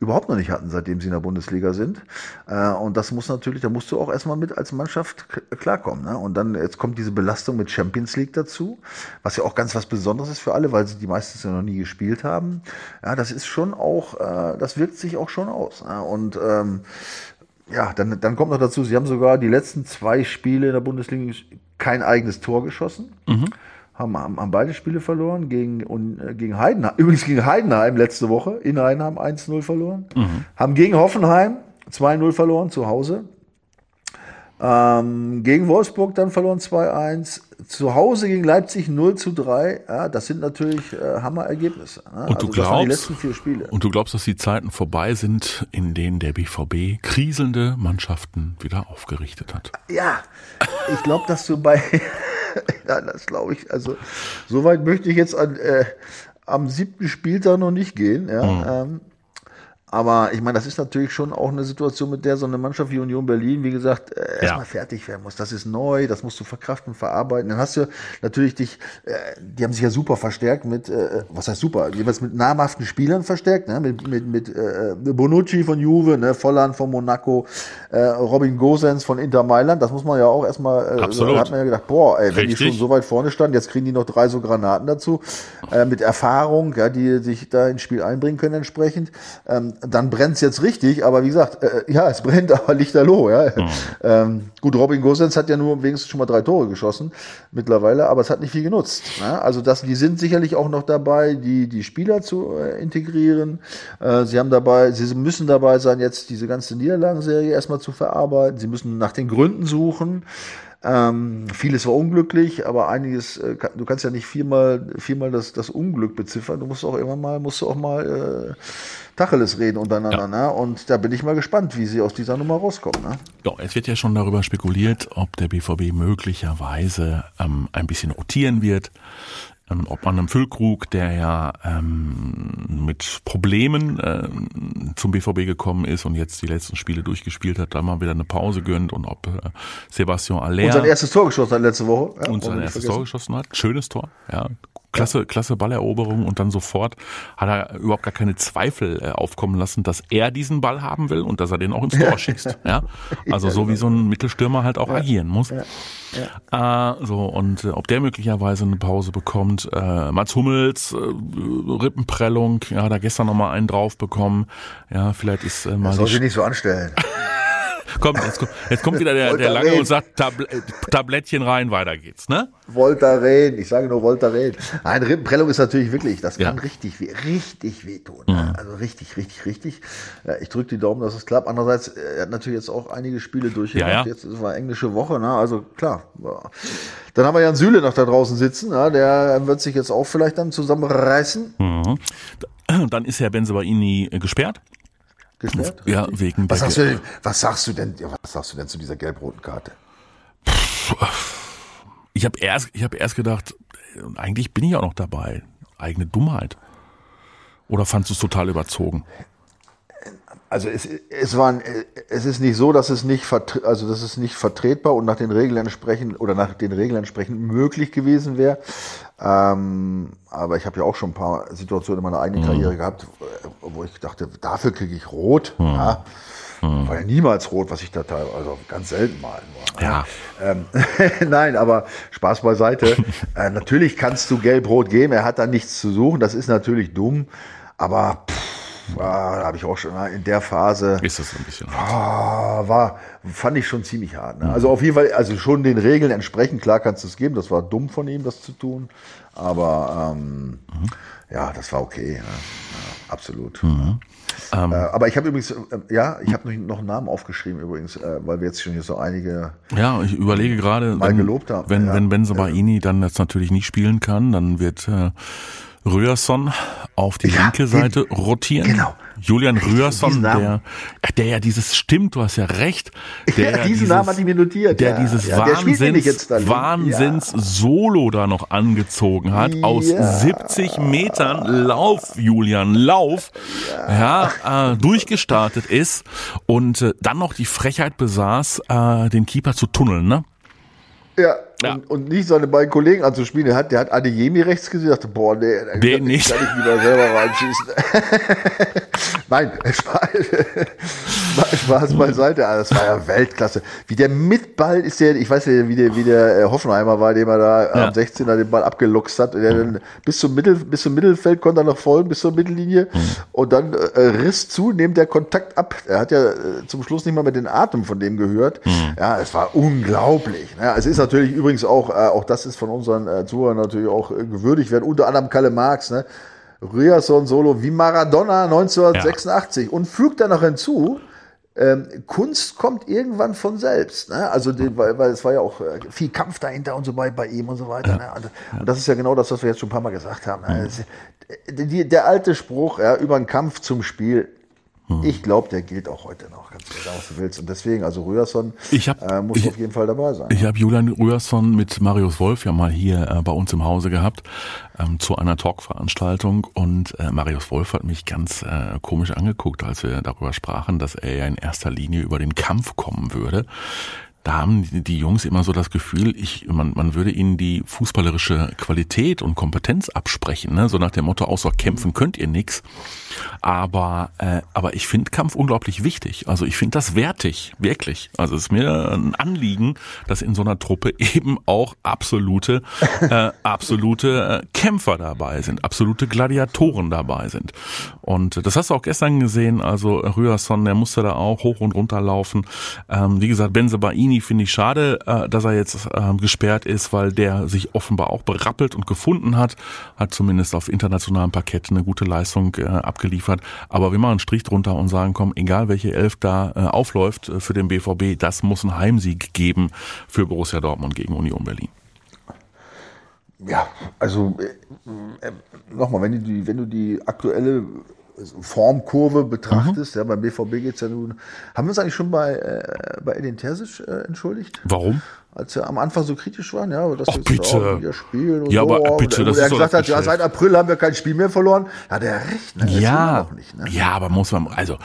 überhaupt noch nicht hatten, seitdem sie in der Bundesliga sind. Äh, und das muss natürlich, da musst du auch erstmal mit als Mannschaft klarkommen. Ne? Und dann, jetzt kommt diese Belastung mit Champions League dazu, was ja auch ganz was Besonderes ist für alle, weil sie die meistens ja noch nie gespielt haben. Ja, das ist schon auch, äh, das wirkt sich auch schon aus. Ne? Und ähm, ja, dann, dann kommt noch dazu, sie haben sogar die letzten zwei Spiele in der Bundesliga kein eigenes Tor geschossen. Mhm. Haben, haben, haben beide Spiele verloren gegen, und, äh, gegen Heidenheim. Übrigens gegen Heidenheim letzte Woche. In Heidenheim 1-0 verloren. Mhm. Haben gegen Hoffenheim 2-0 verloren zu Hause. Ähm, gegen Wolfsburg dann verloren 2-1. Zu Hause gegen Leipzig 0 zu 3. Ja, das sind natürlich äh, Hammerergebnisse. Ne? Und, du also, glaubst, die letzten vier Spiele. und du glaubst, dass die Zeiten vorbei sind, in denen der BVB kriselnde Mannschaften wieder aufgerichtet hat? Ja, ich glaube, dass du bei. ja, das glaube ich. Also, soweit möchte ich jetzt an, äh, am siebten Spieltag noch nicht gehen. Ja. Mhm. Ähm, aber ich meine, das ist natürlich schon auch eine Situation, mit der so eine Mannschaft wie Union Berlin, wie gesagt, äh, erstmal ja. fertig werden muss. Das ist neu, das musst du verkraften, verarbeiten. Dann hast du natürlich dich, äh, die haben sich ja super verstärkt mit, äh, was heißt super, jeweils mit namhaften Spielern verstärkt, ne? mit, mit, mit äh, Bonucci von Juve, ne? Volland von Monaco, äh, Robin Gosens von Inter Mailand. Das muss man ja auch erstmal, äh, Absolut. da hat man ja gedacht, boah, ey, wenn Richtig. die schon so weit vorne standen, jetzt kriegen die noch drei so Granaten dazu, äh, mit Erfahrung, ja, die sich da ins Spiel einbringen können entsprechend. Ähm, dann brennt's jetzt richtig, aber wie gesagt, äh, ja, es brennt, aber lichterloh, ja. Mhm. Ähm, gut, Robin Gosens hat ja nur wenigstens schon mal drei Tore geschossen mittlerweile, aber es hat nicht viel genutzt. Ne? Also das, die sind sicherlich auch noch dabei, die, die Spieler zu äh, integrieren. Äh, sie haben dabei, sie müssen dabei sein, jetzt diese ganze Niederlagenserie erstmal zu verarbeiten. Sie müssen nach den Gründen suchen. Ähm, vieles war unglücklich, aber einiges, äh, du kannst ja nicht viermal, viermal das, das Unglück beziffern. Du musst auch immer mal, musst du auch mal äh, Tacheles reden untereinander. Ja. Ne? Und da bin ich mal gespannt, wie sie aus dieser Nummer rauskommen. Ne? Ja, es wird ja schon darüber spekuliert, ob der BVB möglicherweise ähm, ein bisschen rotieren wird. Ähm, ob man einem Füllkrug, der ja ähm, mit Problemen äh, zum BVB gekommen ist und jetzt die letzten Spiele durchgespielt hat, da mal wieder eine Pause gönnt und ob äh, Sebastian Aller und sein erstes Tor geschossen hat letzte Woche ja, und sein erstes Tor geschossen hat, schönes Tor, ja, klasse, klasse Balleroberung und dann sofort hat er überhaupt gar keine Zweifel äh, aufkommen lassen, dass er diesen Ball haben will und dass er den auch ins Tor schießt. Ja, also so wie so ein Mittelstürmer halt auch agieren muss. Ja. Äh, so und äh, ob der möglicherweise eine Pause bekommt. Äh, Mats Hummels, äh, Rippenprellung, ja, da gestern noch mal einen drauf bekommen. Ja, vielleicht ist äh, mal. Das soll sich nicht so anstellen. Komm, jetzt, kommt, jetzt kommt wieder der, der Lange und sagt Tabl Tablettchen rein, weiter geht's, ne? Voltaren, ich sage nur Voltaren. Nein, Rippenprellung ist natürlich wirklich, das kann ja. richtig, richtig wehtun. Mhm. Also richtig, richtig, richtig. Ja, ich drücke die Daumen, dass es klappt. Andererseits, er hat natürlich jetzt auch einige Spiele durchgemacht. Ja, ja. Jetzt ist war englische Woche, ne? Also klar. Dann haben wir Jan Süle noch da draußen sitzen, ja? der wird sich jetzt auch vielleicht dann zusammenreißen. Mhm. Dann ist Herr Benzebaini gesperrt gesperrt? Ja, wegen was sagst, du denn, was sagst du denn, was sagst du denn zu dieser gelb-roten Karte? Ich habe erst, ich habe erst gedacht, eigentlich bin ich auch noch dabei. Eigene Dummheit. Oder fandst du es total überzogen? Also es, es war, es ist nicht so, dass es nicht, also das ist nicht vertretbar und nach den Regeln entsprechend oder nach den Regeln entsprechend möglich gewesen wäre. Ähm, aber ich habe ja auch schon ein paar Situationen in meiner eigenen mhm. Karriere gehabt, wo ich dachte, dafür kriege ich rot. Mhm. Ja. Mhm. War ja niemals rot, was ich da teilweise, also ganz selten mal nur. Ja. Ähm, Nein, aber Spaß beiseite. äh, natürlich kannst du gelb-rot geben, er hat da nichts zu suchen, das ist natürlich dumm, aber pff, ah, da habe ich auch schon in der Phase. Ist das ein bisschen ah, war, fand ich schon ziemlich hart. Ne? Also auf jeden Fall, also schon den Regeln entsprechend, klar kannst du es geben, das war dumm von ihm, das zu tun. Aber ähm, mhm. ja, das war okay. Ja. Ja, absolut. Mhm. Ähm, äh, aber ich habe übrigens, äh, ja, ich habe noch einen Namen aufgeschrieben übrigens, äh, weil wir jetzt schon hier so einige. Ja, ich überlege gerade, wenn, gelobt haben. wenn, ja. wenn Benzobaini ja. dann jetzt natürlich nicht spielen kann, dann wird äh, Röhrson auf die ja, linke Seite den, rotieren. Genau. Julian Röhrson, der, der ja dieses stimmt, du hast ja recht. Der ja, diesen dieses, Namen hat ich mir notiert. Der ja, dieses ja, Wahnsinns, der Wahnsinns Solo da noch angezogen hat. Aus 70 Metern Lauf, Julian, Lauf. Ja, äh, durchgestartet ist und äh, dann noch die Frechheit besaß, äh, den Keeper zu tunneln, ne? Ja, ja. Und, und, nicht seine beiden Kollegen anzuspielen. Der hat, der hat Adeyemi rechts gesehen, dachte, boah, nee, den kann, nicht. kann ich lieber selber reinschießen. Nein, Spaß, Spaß beiseite. Also, das war ja Weltklasse. Wie der mit Ball ist der, ich weiß ja, wie der, wie der äh, Hoffenheimer war, dem er da ja. am 16er den Ball abgeluchst hat. Dann bis zum Mittel, bis zum Mittelfeld konnte er noch folgen, bis zur Mittellinie. Mhm. Und dann äh, riss zu, nimmt der Kontakt ab. Er hat ja äh, zum Schluss nicht mal mit den Atem von dem gehört. Mhm. Ja, es war unglaublich. Ne? Es ist natürlich übrigens auch, äh, auch das ist von unseren äh, Zuhörern natürlich auch äh, gewürdigt werden, unter anderem Kalle Marx, ne? Rührson Solo wie Maradona 1986 ja. und fügt dann noch hinzu, ähm, Kunst kommt irgendwann von selbst. Ne? Also, die, weil, weil es war ja auch äh, viel Kampf dahinter und so bei, bei ihm und so weiter. Ne? Und, und, das ist ja genau das, was wir jetzt schon ein paar Mal gesagt haben. Ne? Mhm. Die, der alte Spruch ja, über den Kampf zum Spiel. Ich glaube, der gilt auch heute noch, ganz egal, was du willst. Und deswegen, also Rührson äh, muss ich, auf jeden Fall dabei sein. Ich habe Julian Rührson mit Marius Wolf ja mal hier äh, bei uns im Hause gehabt ähm, zu einer Talkveranstaltung und äh, Marius Wolf hat mich ganz äh, komisch angeguckt, als wir darüber sprachen, dass er ja in erster Linie über den Kampf kommen würde da haben die Jungs immer so das Gefühl, ich, man, man würde ihnen die fußballerische Qualität und Kompetenz absprechen, ne? so nach dem Motto, außer kämpfen könnt ihr nix. Aber, äh, aber ich finde Kampf unglaublich wichtig. Also ich finde das wertig, wirklich. Also es ist mir ein Anliegen, dass in so einer Truppe eben auch absolute, äh, absolute äh, Kämpfer dabei sind, absolute Gladiatoren dabei sind. Und das hast du auch gestern gesehen, also Rührson, der musste da auch hoch und runter laufen. Ähm, wie gesagt, Benzebaini Mancini finde ich schade, äh, dass er jetzt äh, gesperrt ist, weil der sich offenbar auch berappelt und gefunden hat, hat zumindest auf internationalem Parkett eine gute Leistung äh, abgeliefert. Aber wir machen einen Strich drunter und sagen, komm, egal welche Elf da äh, aufläuft äh, für den BVB, das muss ein Heimsieg geben für Borussia Dortmund gegen Union Berlin. Ja, also äh, äh, nochmal, wenn du die, wenn du die aktuelle Formkurve betrachtest, mhm. ja, beim BVB geht es ja nun. Haben wir uns eigentlich schon bei, äh, bei Edin Terzic äh, entschuldigt? Warum? Als er am Anfang so kritisch waren, ja, dass Ach, wir bitte. auch wieder spielen und ja, so. aber bitte, und, das er gesagt hat, ja, seit April haben wir kein Spiel mehr verloren. Hat er recht, ne? Ja, nicht, ne? ja, aber muss man, also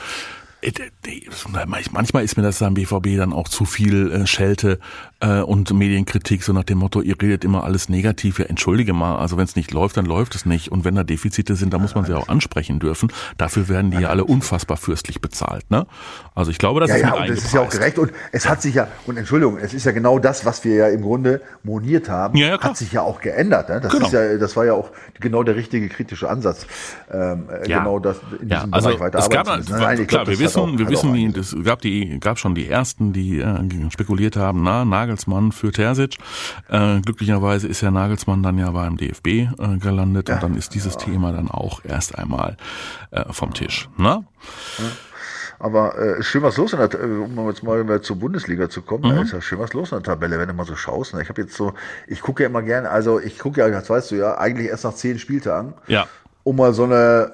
manchmal ist mir das am BVB dann auch zu viel äh, Schelte äh, und Medienkritik, so nach dem Motto, ihr redet immer alles negativ. Ja, entschuldige mal, also wenn es nicht läuft, dann läuft es nicht. Und wenn da Defizite sind, dann muss man sie auch ansprechen dürfen. Dafür werden die ja alle unfassbar fürstlich bezahlt. Ne? Also ich glaube, das ja, ist ja, und das ist ja auch gerecht. Und es hat sich ja, und Entschuldigung, es ist ja genau das, was wir ja im Grunde moniert haben, ja, ja, hat sich ja auch geändert. Ne? Das, genau. ist ja, das war ja auch genau der richtige kritische Ansatz, ähm, äh, ja. genau das in diesem also Bereich weiter es gab, zu Nein, Nein, klar, glaub, wir wissen, auch, wir wissen, die, das gab die, gab schon die ersten, die äh, spekuliert haben, na, Nagelsmann für Terzic. Äh, glücklicherweise ist Herr Nagelsmann dann ja beim DFB äh, gelandet ja. und dann ist dieses ja. Thema dann auch erst einmal äh, vom Tisch. Ne? Ja. Aber äh, schön was los in der, um jetzt mal zur Bundesliga zu kommen, mhm. da ist ja schön was los in der Tabelle, wenn du mal so schaust. Ne? Ich habe jetzt so, ich gucke ja immer gerne, also ich gucke ja, das weißt du ja, eigentlich erst nach zehn Spieltagen, ja. um mal so eine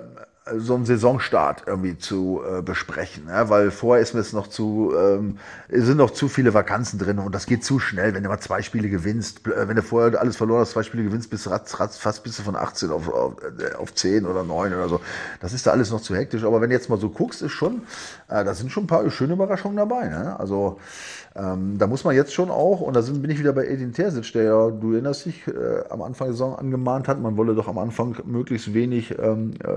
so einen Saisonstart irgendwie zu äh, besprechen, ja, weil vorher ist mir es noch zu, ähm, sind noch zu viele Vakanzen drin und das geht zu schnell, wenn du mal zwei Spiele gewinnst, äh, wenn du vorher alles verloren hast, zwei Spiele gewinnst, bist du ratz, ratz, fast bist du von 18 auf, auf, äh, auf 10 oder 9 oder so. Das ist da alles noch zu hektisch, aber wenn du jetzt mal so guckst, ist schon, äh, da sind schon ein paar schöne Überraschungen dabei, ne? also ähm, da muss man jetzt schon auch, und da sind, bin ich wieder bei Edin Terzic, der ja, du erinnerst dich, äh, am Anfang der Saison angemahnt hat, man wolle doch am Anfang möglichst wenig ähm, äh,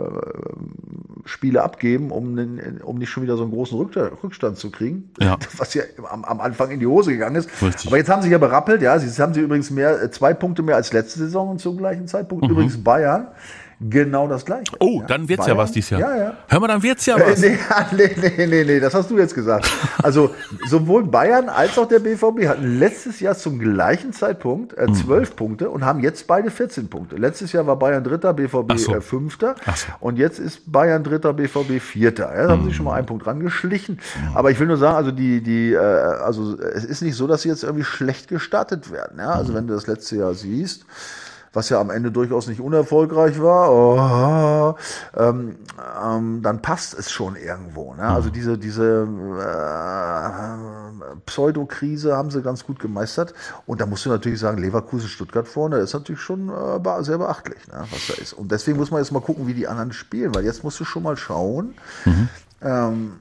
Spiele abgeben, um, um nicht schon wieder so einen großen Rückstand zu kriegen, ja. was ja am, am, Anfang in die Hose gegangen ist. Richtig. Aber jetzt haben sie ja berappelt, ja, sie haben sie übrigens mehr, äh, zwei Punkte mehr als letzte Saison und zum gleichen Zeitpunkt. Mhm. Übrigens Bayern genau das gleiche. Oh, ja. dann wird's Bayern, ja was dieses Jahr. Ja, ja. Hör mal, dann wird's ja was. nee, nee, nee, nee, nee, das hast du jetzt gesagt. Also sowohl Bayern als auch der BVB hatten letztes Jahr zum gleichen Zeitpunkt äh, 12 mhm. Punkte und haben jetzt beide 14 Punkte. Letztes Jahr war Bayern Dritter, BVB so. äh, Fünfter so. und jetzt ist Bayern Dritter, BVB Vierter. Ja, da haben mhm. sie schon mal einen Punkt rangeschlichen. Mhm. Aber ich will nur sagen, also die, die, äh, also es ist nicht so, dass sie jetzt irgendwie schlecht gestartet werden. Ja? Also wenn du das letzte Jahr siehst, was ja am Ende durchaus nicht unerfolgreich war, oh, ähm, ähm, dann passt es schon irgendwo. Ne? Also diese, diese äh, Pseudokrise haben sie ganz gut gemeistert. Und da musst du natürlich sagen, Leverkusen, Stuttgart vorne, ist natürlich schon äh, sehr beachtlich, ne? was da ist. Und deswegen muss man jetzt mal gucken, wie die anderen spielen, weil jetzt musst du schon mal schauen. Mhm. Ähm,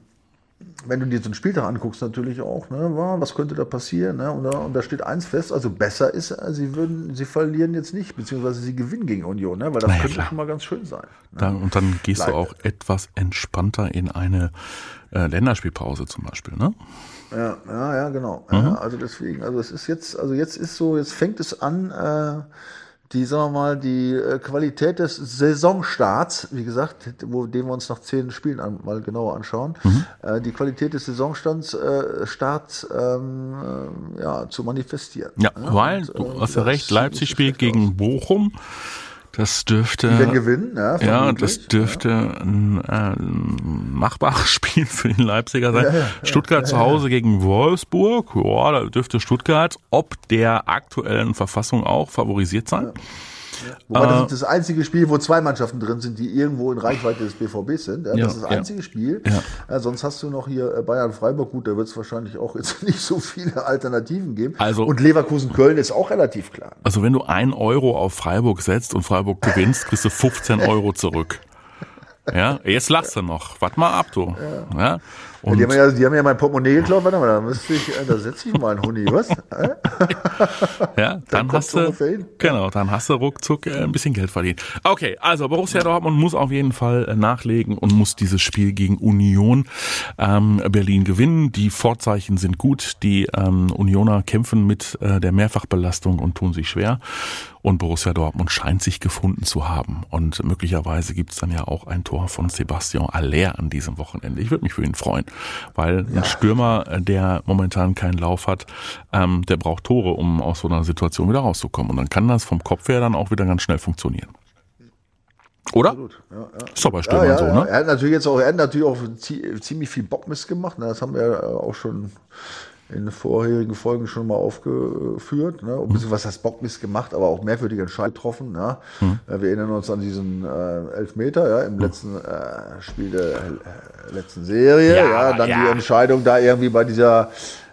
wenn du dir so einen Spieltag anguckst, natürlich auch, ne, was könnte da passieren? Ne? Und, da, und da steht eins fest, also besser ist, äh, sie würden, sie verlieren jetzt nicht, beziehungsweise sie gewinnen gegen Union, ne? weil das naja, könnte klar. schon mal ganz schön sein. Ne? Dann, und dann gehst Leider. du auch etwas entspannter in eine äh, Länderspielpause zum Beispiel, ne? Ja, ja, ja, genau. Mhm. Ja, also deswegen, also es ist jetzt, also jetzt ist so, jetzt fängt es an, äh, die, sagen wir mal, die äh, Qualität des Saisonstarts, wie gesagt, wo, den wir uns nach zehn Spielen an, mal genauer anschauen, mhm. äh, die Qualität des Saisonstarts äh, Starts, ähm, äh, ja, zu manifestieren. Ja, ja weil, und, du hast ja recht, Leipzig spielt gegen Bochum. Das dürfte. Die gewinnen, ja. Ja, das dürfte ja. Ein, äh, machbares Spiel für den Leipziger sein. Ja, ja, Stuttgart zu Hause gegen Wolfsburg. Ja, da dürfte Stuttgart ob der aktuellen Verfassung auch favorisiert sein. Wobei das ist das einzige Spiel, wo zwei Mannschaften drin sind, die irgendwo in Reichweite des BVB sind. Ja, das ist das einzige Spiel. Ja. sonst hast du noch hier äh, Bayern-Freiburg. Gut, da wird es wahrscheinlich auch jetzt nicht so viele Alternativen geben. Also, und Leverkusen-Köln ist auch relativ klar. Also wenn du ein Euro auf Freiburg setzt und Freiburg gewinnst, kriegst du 15 Euro zurück. Ja, jetzt lachst du noch. Warte mal ab, du. Ja. Ja. Und die, haben ja, die haben ja mein Portemonnaie geklaut. Warte mal, da müsste ich, äh, da setze ich mal einen Huni, was? ja, dann, dann hast du, genau, dann hast du ruckzuck äh, ein bisschen Geld verdient. Okay, also Borussia Dortmund muss auf jeden Fall äh, nachlegen und muss dieses Spiel gegen Union ähm, Berlin gewinnen. Die Vorzeichen sind gut. Die ähm, Unioner kämpfen mit äh, der Mehrfachbelastung und tun sich schwer. Und Borussia Dortmund scheint sich gefunden zu haben. Und möglicherweise gibt's dann ja auch ein Tor von Sebastian Aller an diesem Wochenende. Ich würde mich für ihn freuen, weil ja. ein Stürmer, der momentan keinen Lauf hat, ähm, der braucht Tore, um aus so einer Situation wieder rauszukommen. Und dann kann das vom Kopf her dann auch wieder ganz schnell funktionieren. Oder? Ja, ja. Ist doch bei Stürmern ja, so, ne? Er hat natürlich jetzt auch, er hat natürlich auch ziemlich viel Bockmist gemacht. Ne? Das haben wir auch schon in vorherigen Folgen schon mal aufgeführt. Ne? Ein bisschen was heißt Bockmist gemacht, aber auch merkwürdige Entscheidungen getroffen. Ne? Mhm. Wir erinnern uns an diesen äh, Elfmeter ja, im letzten äh, Spiel der äh, letzten Serie. Ja, ja dann ja. die Entscheidung da irgendwie bei dieser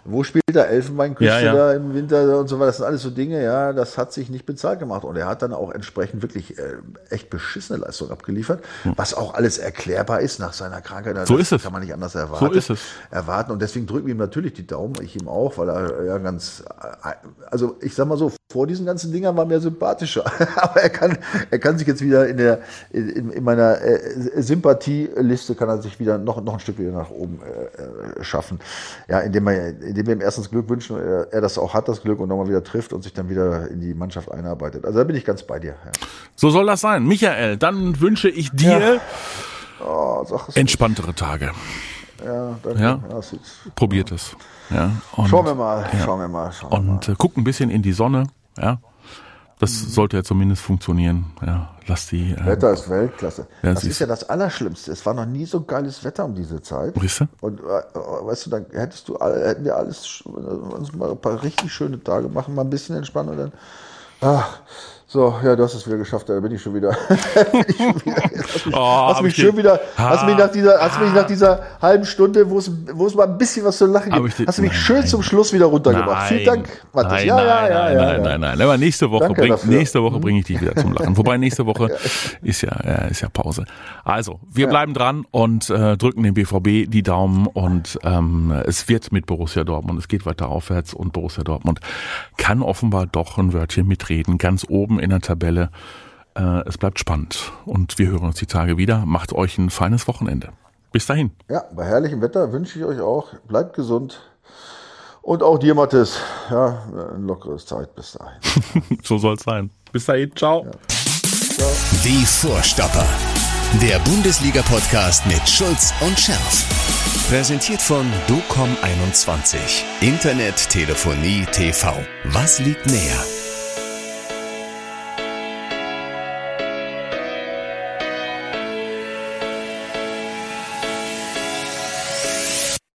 wo spielt er Elfenbeinküste ja, ja. da im Winter und so weiter? Das sind alles so Dinge, ja, das hat sich nicht bezahlt gemacht. Und er hat dann auch entsprechend wirklich äh, echt beschissene Leistung abgeliefert, hm. was auch alles erklärbar ist nach seiner Krankheit. Das so ist es. kann man nicht anders erwarten. So ist es. erwarten. Und deswegen drücken wir ihm natürlich die Daumen, ich ihm auch, weil er ja ganz, äh, also ich sag mal so, vor diesen ganzen Dingern war mir sympathischer. Aber er kann, er kann sich jetzt wieder in der, in, in meiner äh, Sympathieliste kann er sich wieder noch, noch ein Stück wieder nach oben äh, äh schaffen. Ja, indem er, indem wir ihm erstens Glück wünschen, er, er das auch hat, das Glück und nochmal wieder trifft und sich dann wieder in die Mannschaft einarbeitet. Also da bin ich ganz bei dir. Ja. So soll das sein. Michael, dann wünsche ich dir ja. oh, entspanntere Tage. Ja, danke. Ja? Ja, Probiert es. Ja, und, schauen wir mal, ja. schauen wir mal. Schauen und wir mal. Äh, guck ein bisschen in die Sonne. Ja, das mhm. sollte ja zumindest funktionieren. Ja, lass die. Äh, Wetter ist Weltklasse. Ja, das ist ja das Allerschlimmste. Es war noch nie so geiles Wetter um diese Zeit. Weißt du? Und äh, weißt du, dann hättest du, hätten wir alles, uns mal ein paar richtig schöne Tage machen, mal ein bisschen entspannen und dann. Ach, So, ja, du hast es wieder geschafft, da bin ich schon wieder. bin ich schon wieder hast mich, oh, hast mich schon wieder, hast mich nach dieser, hast mich nach dieser halben Stunde, wo es, wo es mal ein bisschen was zu lachen gibt, hast du mich schön zum Schluss wieder runtergebracht. Vielen Dank, Matthias. Ja, ja, ja, ja. Nein, nein, nein. Aber nächste Woche, bring, nächste Woche bringe ich dich wieder zum Lachen. Wobei nächste Woche ist ja, ist ja Pause. Also, wir bleiben dran und äh, drücken dem BVB die Daumen und ähm, es wird mit Borussia Dortmund, es geht weiter aufwärts und Borussia Dortmund kann offenbar doch ein Wörtchen mitreden, ganz oben oben in der Tabelle. Äh, es bleibt spannend und wir hören uns die Tage wieder. Macht euch ein feines Wochenende. Bis dahin. Ja, bei herrlichem Wetter wünsche ich euch auch. Bleibt gesund. Und auch dir, Mathis, ja, ein lockeres Zeit bis dahin. so soll es sein. Bis dahin, ciao. Ja. ciao. Die Vorstopper. Der Bundesliga-Podcast mit Schulz und Scherf. Präsentiert von DOCOM21. Internet, Telefonie, TV. Was liegt näher?